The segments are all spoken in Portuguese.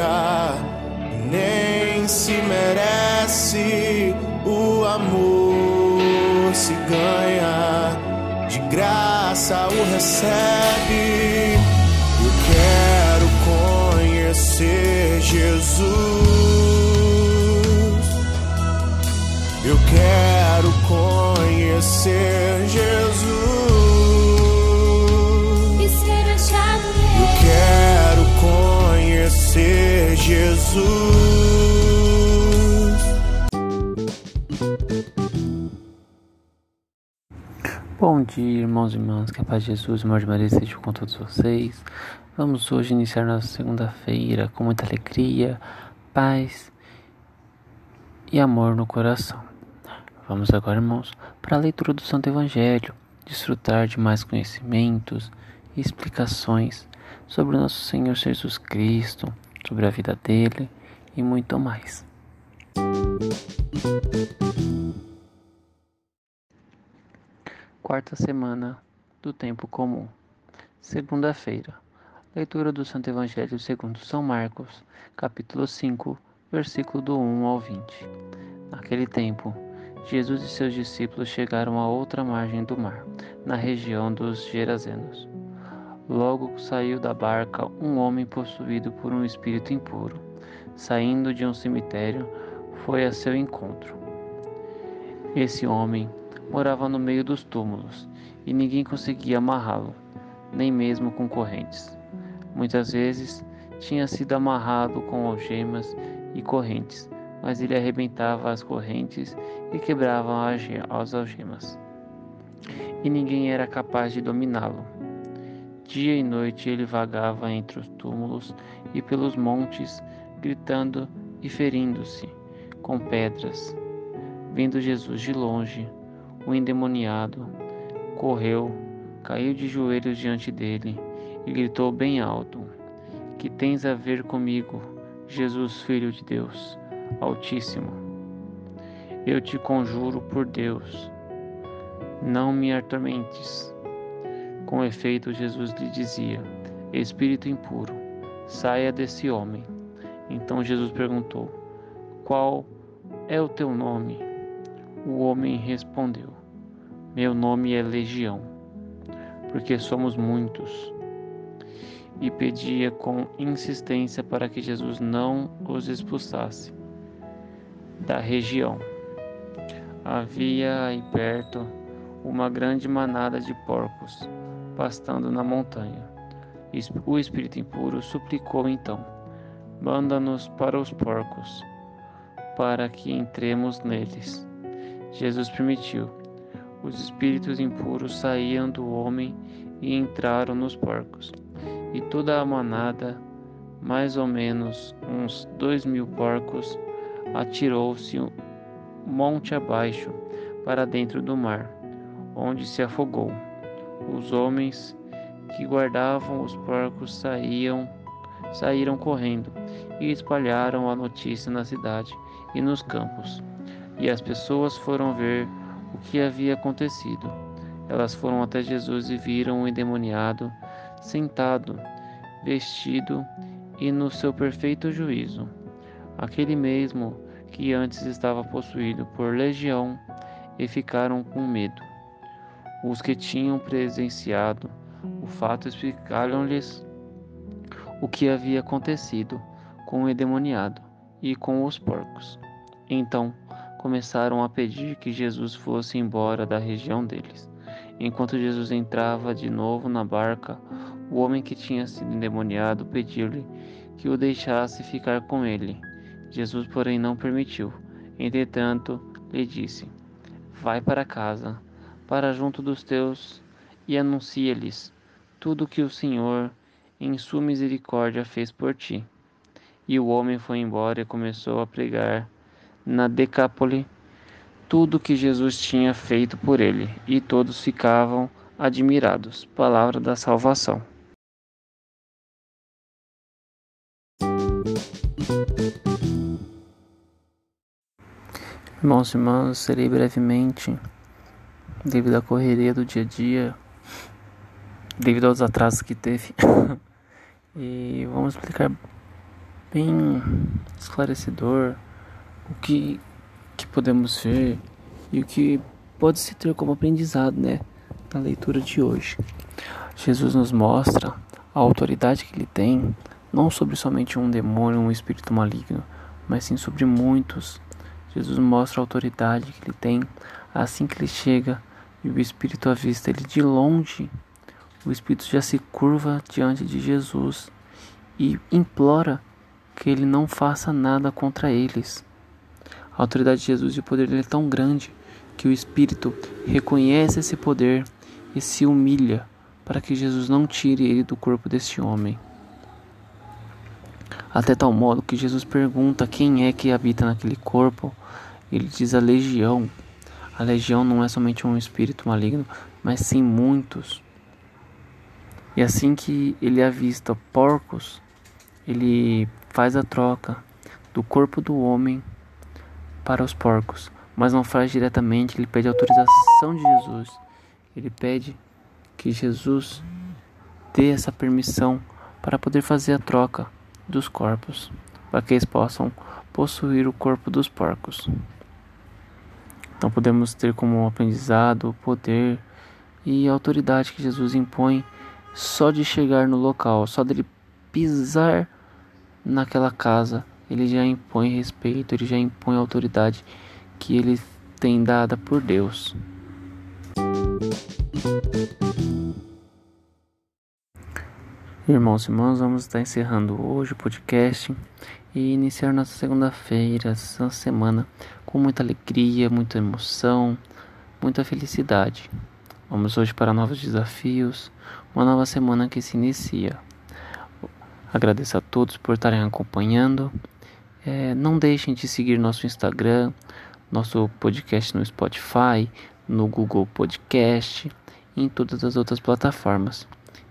Compra, nem se merece. O amor se ganha, de graça o recebe. Jesus. Bom dia, irmãos e irmãs, que a paz de Jesus e amor de Maria esteja com todos vocês. Vamos hoje iniciar nossa segunda-feira com muita alegria, paz e amor no coração. Vamos agora, irmãos, para a leitura do Santo Evangelho, desfrutar de mais conhecimentos e explicações sobre o nosso Senhor Jesus Cristo, sobre a vida dele e muito mais. Quarta semana do tempo comum. Segunda-feira. Leitura do Santo Evangelho segundo São Marcos, capítulo 5, versículo do 1 ao 20. Naquele tempo, Jesus e seus discípulos chegaram à outra margem do mar, na região dos Gerazenos. Logo saiu da barca um homem possuído por um espírito impuro. Saindo de um cemitério, foi a seu encontro. Esse homem morava no meio dos túmulos e ninguém conseguia amarrá-lo, nem mesmo com correntes. Muitas vezes tinha sido amarrado com algemas e correntes, mas ele arrebentava as correntes e quebrava as algemas. E ninguém era capaz de dominá-lo. Dia e noite ele vagava entre os túmulos e pelos montes, gritando e ferindo-se com pedras. Vendo Jesus de longe, o endemoniado correu, caiu de joelhos diante dele e gritou bem alto: Que tens a ver comigo, Jesus, Filho de Deus Altíssimo? Eu te conjuro por Deus, não me atormentes. Com efeito, Jesus lhe dizia: Espírito impuro, saia desse homem. Então Jesus perguntou: Qual é o teu nome? O homem respondeu: Meu nome é Legião, porque somos muitos. E pedia com insistência para que Jesus não os expulsasse da região. Havia aí perto uma grande manada de porcos pastando na montanha. O espírito impuro suplicou então: Manda-nos para os porcos, para que entremos neles. Jesus permitiu. Os espíritos impuros saíam do homem e entraram nos porcos. E toda a manada, mais ou menos uns dois mil porcos, atirou-se monte abaixo para dentro do mar, onde se afogou. Os homens que guardavam os porcos saíam, saíram correndo e espalharam a notícia na cidade e nos campos. E as pessoas foram ver o que havia acontecido. Elas foram até Jesus e viram o endemoniado sentado, vestido e no seu perfeito juízo. Aquele mesmo que antes estava possuído por legião e ficaram com medo. Os que tinham presenciado o fato explicaram-lhes o que havia acontecido com o endemoniado e com os porcos. Então começaram a pedir que Jesus fosse embora da região deles. Enquanto Jesus entrava de novo na barca, o homem que tinha sido endemoniado pediu-lhe que o deixasse ficar com ele. Jesus, porém, não permitiu. Entretanto, lhe disse: Vai para casa, para junto dos teus, e anuncia-lhes tudo o que o Senhor, em sua misericórdia, fez por ti. E o homem foi embora e começou a pregar na Decápole tudo que Jesus tinha feito por ele, e todos ficavam admirados. Palavra da salvação. Irmãos e irmãs, serei brevemente, devido à correria do dia a dia, devido aos atrasos que teve. e vamos explicar bem esclarecedor o que, que podemos ver e o que pode se ter como aprendizado, né, na leitura de hoje. Jesus nos mostra a autoridade que ele tem, não sobre somente um demônio, um espírito maligno, mas sim sobre muitos. Jesus mostra a autoridade que ele tem assim que ele chega e o espírito avista ele de longe. O espírito já se curva diante de Jesus e implora que ele não faça nada contra eles. A autoridade de Jesus e o poder dele é tão grande que o Espírito reconhece esse poder e se humilha para que Jesus não tire ele do corpo deste homem. Até tal modo que Jesus pergunta quem é que habita naquele corpo. Ele diz a legião. A legião não é somente um espírito maligno, mas sim muitos. E assim que ele avista porcos, ele faz a troca do corpo do homem para os porcos, mas não faz diretamente, ele pede autorização de Jesus. Ele pede que Jesus dê essa permissão para poder fazer a troca dos corpos, para que eles possam possuir o corpo dos porcos. Então podemos ter como aprendizado o poder e a autoridade que Jesus impõe só de chegar no local, só dele pisar naquela casa, ele já impõe respeito, ele já impõe autoridade que ele tem dada por Deus. Irmãos e irmãs, vamos estar encerrando hoje o podcast e iniciar nossa segunda-feira, essa semana, com muita alegria, muita emoção, muita felicidade. Vamos hoje para novos desafios, uma nova semana que se inicia. Agradeço a todos por estarem acompanhando. É, não deixem de seguir nosso Instagram, nosso podcast no Spotify, no Google Podcast e em todas as outras plataformas.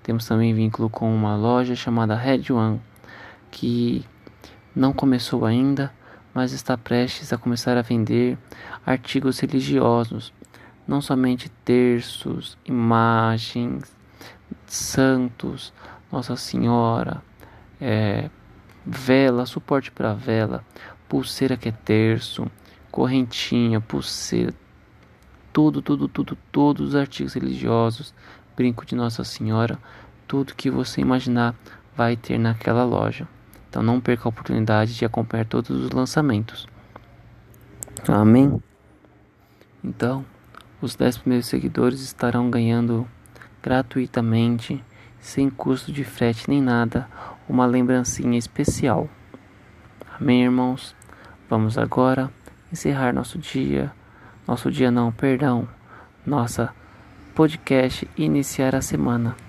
Temos também vínculo com uma loja chamada Red One, que não começou ainda, mas está prestes a começar a vender artigos religiosos, não somente terços, imagens, santos, Nossa Senhora, é, vela, suporte para vela, pulseira que é terço, correntinha, pulseira, tudo, tudo, tudo, todos os artigos religiosos, brinco de Nossa Senhora, tudo que você imaginar vai ter naquela loja. Então não perca a oportunidade de acompanhar todos os lançamentos. Amém? Então, os 10 primeiros seguidores estarão ganhando gratuitamente sem custo de frete nem nada, uma lembrancinha especial. Amém, irmãos? Vamos agora encerrar nosso dia, nosso dia não, perdão, nossa podcast e iniciar a semana.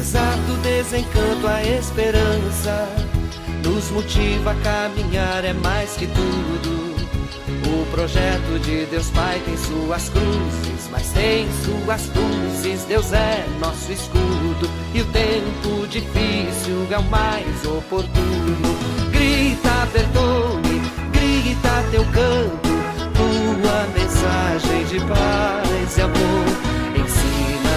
Do desencanto, a esperança nos motiva a caminhar, é mais que tudo. O projeto de Deus Pai tem suas cruzes, mas tem suas luzes. Deus é nosso escudo e o tempo difícil é o mais oportuno. Grita, perdoe, grita teu canto, tua mensagem de paz e amor. Ensina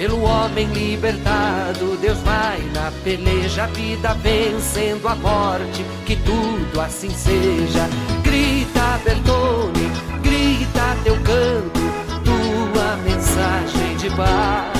pelo homem libertado, Deus vai na peleja, a vida vencendo a morte, que tudo assim seja. Grita, Bertone, grita teu canto, tua mensagem de paz